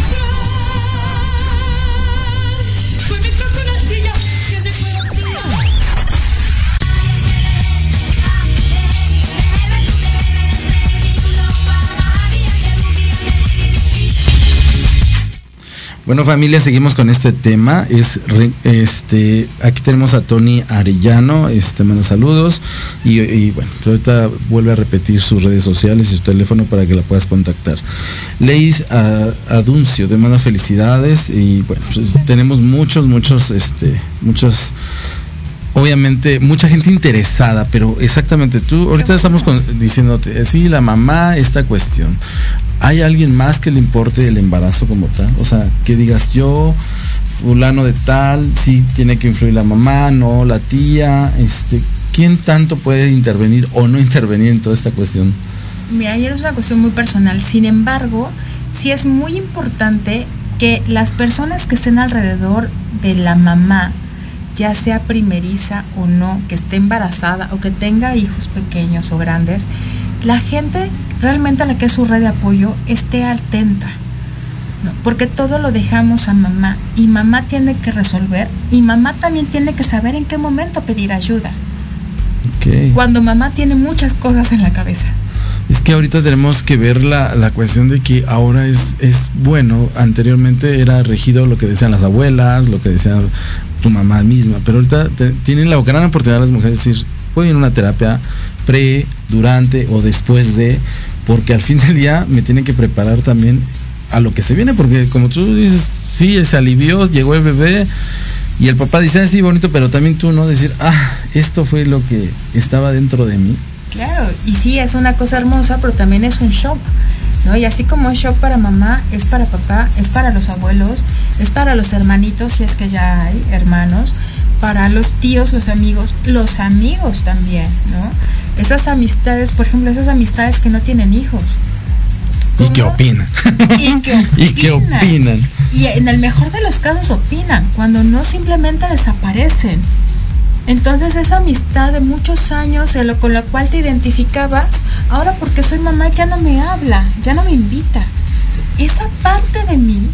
Bueno familia, seguimos con este tema. Es este aquí tenemos a Tony Arellano, este manda saludos y, bueno, ahorita vuelve a repetir sus redes sociales y su teléfono para que la puedas contactar. Leis Aduncio te manda felicidades y bueno, pues, tenemos muchos, muchos, este, muchos obviamente mucha gente interesada, pero exactamente tú, ahorita estamos diciéndote, sí, la mamá, esta cuestión. ¿Hay alguien más que le importe el embarazo como tal? O sea, que digas yo, fulano de tal, sí tiene que influir la mamá, no, la tía, este, ¿quién tanto puede intervenir o no intervenir en toda esta cuestión? Mira, ayer es una cuestión muy personal, sin embargo, sí es muy importante que las personas que estén alrededor de la mamá, ya sea primeriza o no, que esté embarazada o que tenga hijos pequeños o grandes, la gente realmente a la que es su red de apoyo esté atenta. Porque todo lo dejamos a mamá y mamá tiene que resolver y mamá también tiene que saber en qué momento pedir ayuda. Ok. Cuando mamá tiene muchas cosas en la cabeza. Es que ahorita tenemos que ver la, la cuestión de que ahora es, es bueno, anteriormente era regido lo que decían las abuelas, lo que decía tu mamá misma, pero ahorita te- tienen la gran oportunidad las mujeres de decir, pueden ir a una terapia pre, durante o después de, porque al fin del día me tienen que preparar también a lo que se viene, porque como tú dices, sí, se alivió, llegó el bebé y el papá dice, ah, sí, bonito, pero también tú, ¿no? Decir, ah, esto fue lo que estaba dentro de mí. Claro, y sí, es una cosa hermosa, pero también es un shock. ¿no? Y así como es shock para mamá, es para papá, es para los abuelos, es para los hermanitos, si es que ya hay hermanos, para los tíos, los amigos, los amigos también, ¿no? Esas amistades, por ejemplo, esas amistades que no tienen hijos. ¿Y qué opinan? Y que ¿Y qué opinan? Y en el mejor de los casos opinan, cuando no simplemente desaparecen. Entonces esa amistad de muchos años en lo- con la cual te identificabas, ahora porque soy mamá ya no me habla, ya no me invita. Esa parte de mí,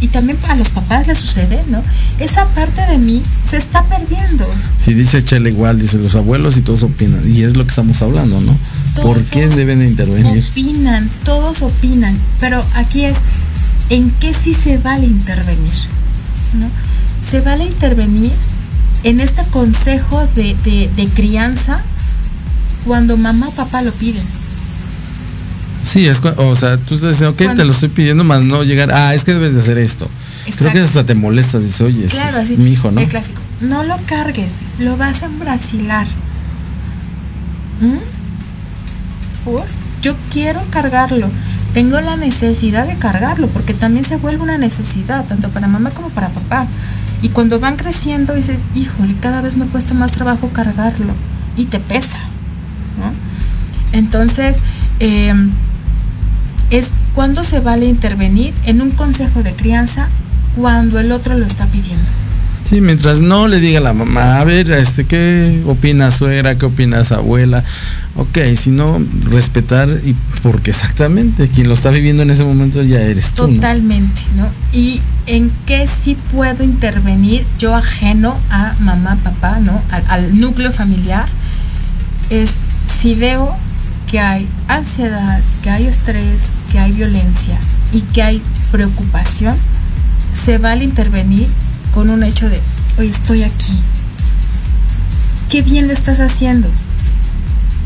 y también a los papás les sucede, ¿no? Esa parte de mí se está perdiendo. Si dice Chela igual, dice los abuelos y todos opinan. Y es lo que estamos hablando, ¿no? ¿Por qué deben de intervenir? Opinan, todos opinan, pero aquí es en qué sí se vale intervenir. ¿no? Se vale intervenir en este consejo de, de- de crianza cuando mamá o papá lo piden. Sí, es, o sea, tú estás diciendo, ok, Cuando- te lo estoy pidiendo, más no llegar, ah, es que debes de hacer esto. Creo que hasta te molesta, dice, oye, Claro, es así. mi hijo, ¿no? El clásico. No lo cargues, lo vas a embrasilar. ¿Mm? ¿Por? Yo quiero cargarlo. Tengo la necesidad de cargarlo, porque también se vuelve una necesidad, tanto para mamá como para papá. Y cuando van creciendo dices, híjole, cada vez me cuesta más trabajo cargarlo. Y te pesa. ¿no? Entonces, eh, es cuando se vale intervenir en un consejo de crianza cuando el otro lo está pidiendo. Sí, mientras no le diga a la mamá, a ver, este, ¿qué opina suegra? ¿Qué opinas abuela? Ok, sino respetar y porque exactamente quien lo está viviendo en ese momento ya eres tú. Totalmente, ¿no? Y en qué sí puedo intervenir yo ajeno a mamá, papá, ¿no? Al, al núcleo familiar, es si veo que hay ansiedad, que hay estrés, que hay violencia y que hay preocupación, se vale intervenir con un hecho de, oye, estoy aquí. Qué bien lo estás haciendo.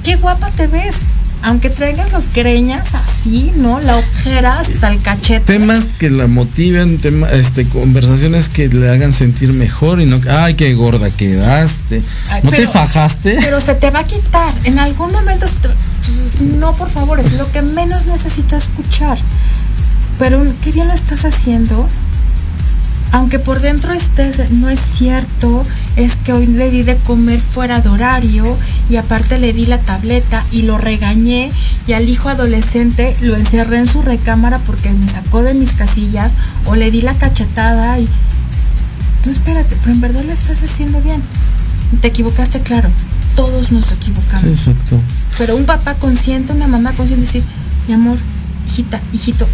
Qué guapa te ves. Aunque traigas las greñas así, ¿no? La ojera hasta el cachete. Temas que la motiven, tema, este, conversaciones que le hagan sentir mejor y no, ay, qué gorda quedaste. Ay, ¿No pero- te fajaste? Pero se te va a quitar. En algún momento, se te- pues, no, por favor, es lo que menos necesito escuchar. Pero qué bien lo estás haciendo. Aunque por dentro estés, no es cierto, es que hoy le di de comer fuera de horario y aparte le di la tableta y lo regañé y al hijo adolescente lo encerré en su recámara porque me sacó de mis casillas o le di la cachetada y... No, espérate, pero en verdad lo estás haciendo bien. Te equivocaste, claro. Todos nos equivocamos. Sí, exacto. Pero un papá consciente, una mamá consciente, decir, mi amor, hijita, hijito,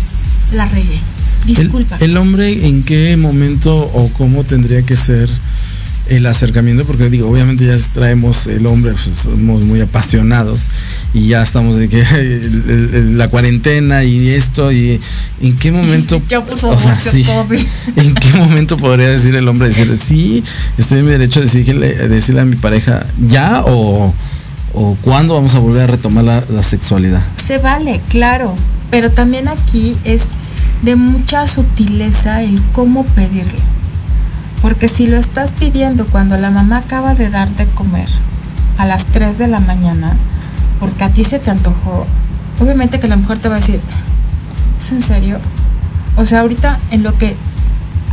la regué. Disculpa. El, el hombre en qué momento o cómo tendría que ser el acercamiento, porque digo, obviamente ya traemos el hombre, pues, somos muy apasionados y ya estamos de que el- el- el- la cuarentena y esto y en qué momento, Yo, por o favor, sea, qué sí, pobre. en qué momento podría decir el hombre decir sí, estoy en mi derecho de decirle, decirle a mi pareja ya o o cuándo vamos a volver a retomar la, la sexualidad. Se vale, claro. Pero también aquí es de mucha sutileza el cómo pedirlo. Porque si lo estás pidiendo cuando la mamá acaba de darte comer a las 3 de la mañana, porque a ti se te antojó, obviamente que la mujer te va a decir, ¿es en serio? O sea, ahorita en lo que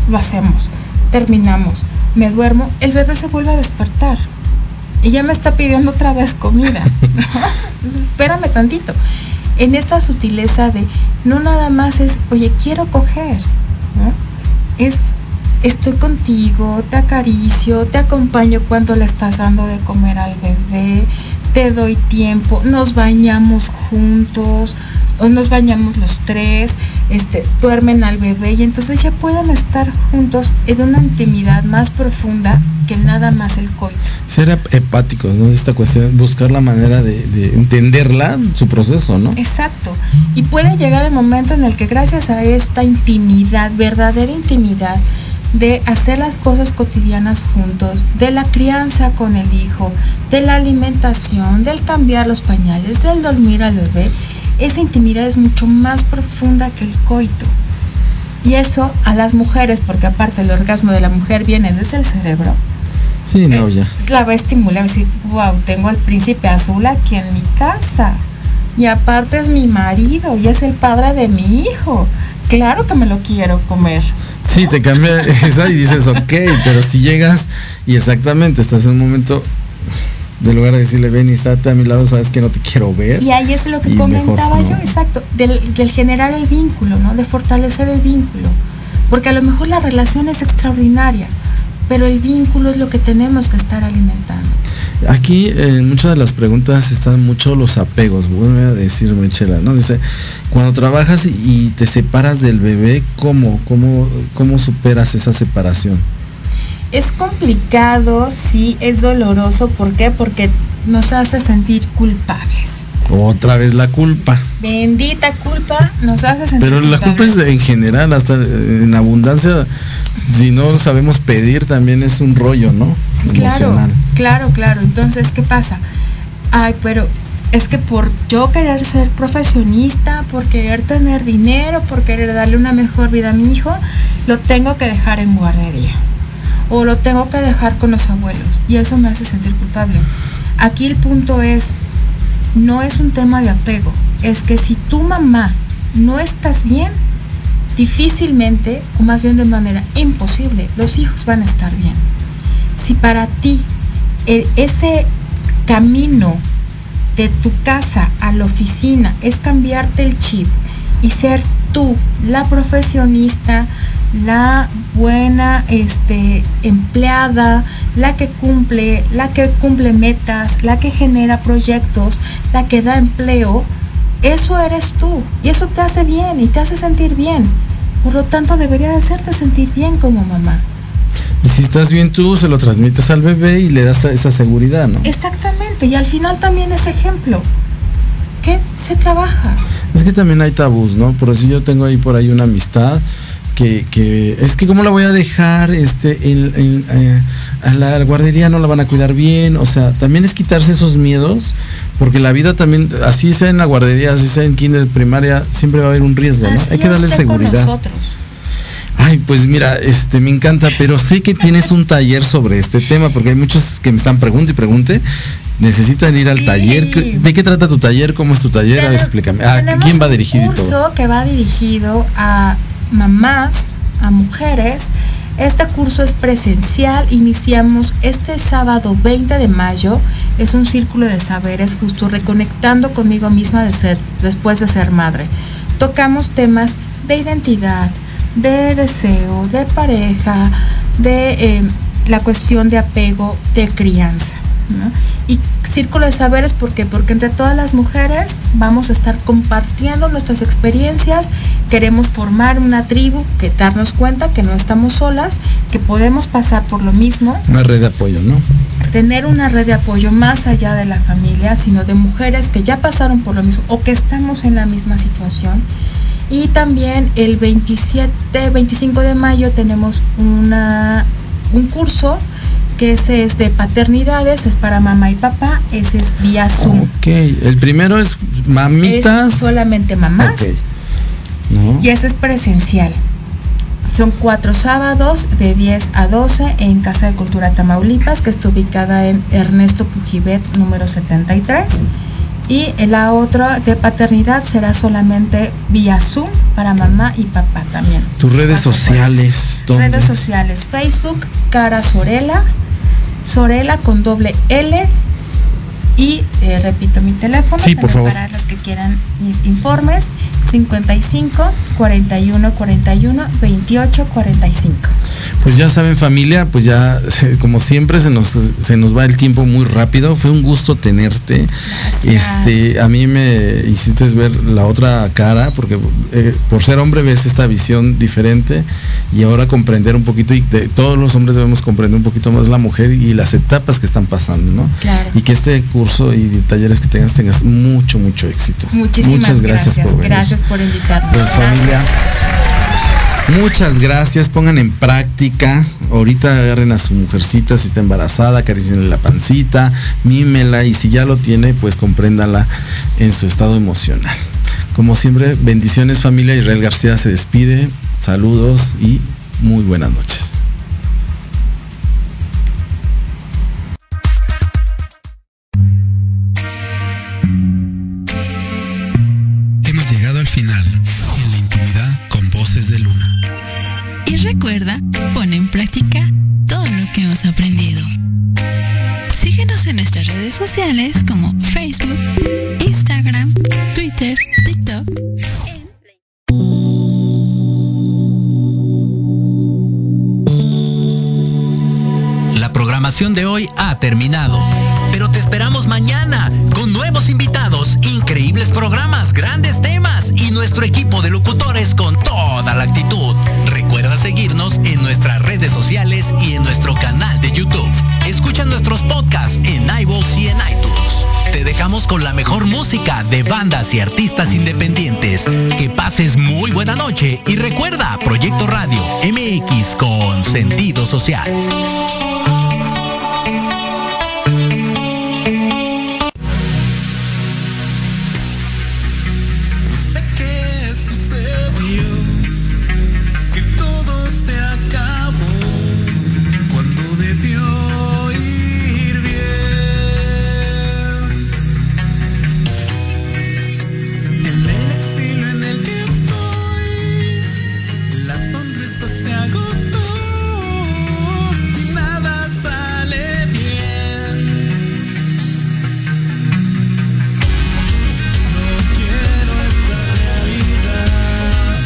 lo hacemos, terminamos, me duermo, el bebé se vuelve a despertar. Y ya me está pidiendo otra vez comida. Entonces, espérame tantito. En esta sutileza de no nada más es, oye, quiero coger. Es, estoy contigo, te acaricio, te acompaño cuando le estás dando de comer al bebé, te doy tiempo, nos bañamos juntos, o nos bañamos los tres, este, duermen al bebé y entonces ya pueden estar juntos en una intimidad más profunda que nada más el coito. Ser hepáticos, ¿no? Esta cuestión, buscar la manera de, de, entenderla, su proceso, ¿no? Exacto. Y puede llegar el momento en el que gracias a esta intimidad, verdadera intimidad, de hacer las cosas cotidianas juntos, de la crianza con el hijo, de la alimentación, del cambiar los pañales, del dormir al bebé, esa intimidad es mucho más profunda que el coito. Y eso a las mujeres, porque aparte el orgasmo de la mujer viene desde el cerebro. Sí, no, eh, ya. La va a estimular, decir, wow, tengo al príncipe azul aquí en mi casa. Y aparte es mi marido y es el padre de mi hijo. Claro que me lo quiero comer. Sí, te cambia esa y dices, ok, pero si llegas y exactamente estás en un momento de lugar de decirle, ven y estate a mi lado, sabes que no te quiero ver. Y ahí es lo que comentaba yo, exacto, del, generar el vínculo, ¿no? De fortalecer el vínculo. Porque a lo mejor la relación es extraordinaria, pero el vínculo es lo que tenemos que estar alimentando. Aquí en muchas de las preguntas están mucho los apegos, voy a decir Michela, ¿no? Dice, cuando trabajas y te separas del bebé, ¿cómo, cómo, cómo superas esa separación? Es complicado, sí, es doloroso. ¿Por qué? Porque nos hace sentir culpables. Otra vez la culpa. Bendita culpa nos hace sentir Pero la culpa es en general, hasta en abundancia, si no sabemos pedir también es un rollo, ¿no? Claro, claro, claro. Entonces, ¿qué pasa? Ay, pero es que por yo querer ser profesionista, por querer tener dinero, por querer darle una mejor vida a mi hijo, lo tengo que dejar en guardería o lo tengo que dejar con los abuelos y eso me hace sentir culpable. Aquí el punto es, no es un tema de apego, es que si tu mamá no estás bien, difícilmente, o más bien de manera imposible, los hijos van a estar bien. Si para ti ese camino de tu casa a la oficina es cambiarte el chip y ser tú la profesionista, la buena este, empleada, la que cumple, la que cumple metas, la que genera proyectos, la que da empleo, eso eres tú y eso te hace bien y te hace sentir bien. Por lo tanto, debería de hacerte sentir bien como mamá. Y si estás bien tú, se lo transmites al bebé y le das esa seguridad, ¿no? Exactamente, y al final también es ejemplo. ¿Qué se trabaja? Es que también hay tabús, ¿no? Por eso yo tengo ahí por ahí una amistad que, es que cómo la voy a dejar este eh, a la guardería no la van a cuidar bien o sea también es quitarse esos miedos porque la vida también así sea en la guardería así sea en kinder primaria siempre va a haber un riesgo ¿no? hay que darle seguridad Ay, pues mira, este me encanta, pero sé que tienes un taller sobre este tema, porque hay muchos que me están preguntando y pregunte. Necesitan ir al taller. ¿De qué trata tu taller? ¿Cómo es tu taller? explícame. ¿A ah, quién va dirigido y todo? que va dirigido a mamás, a mujeres. Este curso es presencial, iniciamos este sábado 20 de mayo, es un círculo de saberes justo reconectando conmigo misma de ser, después de ser madre. Tocamos temas de identidad, de deseo, de pareja, de eh, la cuestión de apego, de crianza. Y círculo de saberes, ¿por qué? Porque entre todas las mujeres vamos a estar compartiendo nuestras experiencias, queremos formar una tribu, que darnos cuenta que no estamos solas, que podemos pasar por lo mismo. Una red de apoyo, ¿no? Tener una red de apoyo más allá de la familia, sino de mujeres que ya pasaron por lo mismo o que estamos en la misma situación. Y también el 27, 25 de mayo tenemos una, un curso que ese es de paternidades, es para mamá y papá, ese es vía Zoom. Ok, el primero es mamitas. solamente mamás. Y ese es presencial. Son cuatro sábados de 10 a 12 en Casa de Cultura Tamaulipas, que está ubicada en Ernesto Pujibet número 73. Y la otra de paternidad será solamente vía Zoom para mamá y papá también. Tus redes sociales. Redes sociales, Facebook, Cara Sorela, Sorela con doble L y eh, repito mi teléfono sí, por favor. para los que quieran informes 55 41 41 28 45. Pues ya saben familia, pues ya como siempre se nos, se nos va el tiempo muy rápido. Fue un gusto tenerte. Este, a mí me hiciste ver la otra cara, porque eh, por ser hombre ves esta visión diferente y ahora comprender un poquito, y de, todos los hombres debemos comprender un poquito más la mujer y las etapas que están pasando, ¿no? Y que este curso y talleres que tengas tengas mucho, mucho éxito. Muchísimas Muchas gracias, por venir. Gracias por invitarnos. Pues familia. Muchas gracias, pongan en práctica. Ahorita agarren a su mujercita si está embarazada, acaricienle la pancita, mímela y si ya lo tiene, pues compréndala en su estado emocional. Como siempre, bendiciones familia. Israel García se despide. Saludos y muy buenas noches. TikTok. La programación de hoy ha terminado, pero te esperamos mañana con nuevos invitados, increíbles programas, grandes temas y nuestro equipo de locutores con toda Con la mejor música de bandas y artistas independientes. Que pases muy buena noche y recuerda Proyecto Radio MX con sentido social.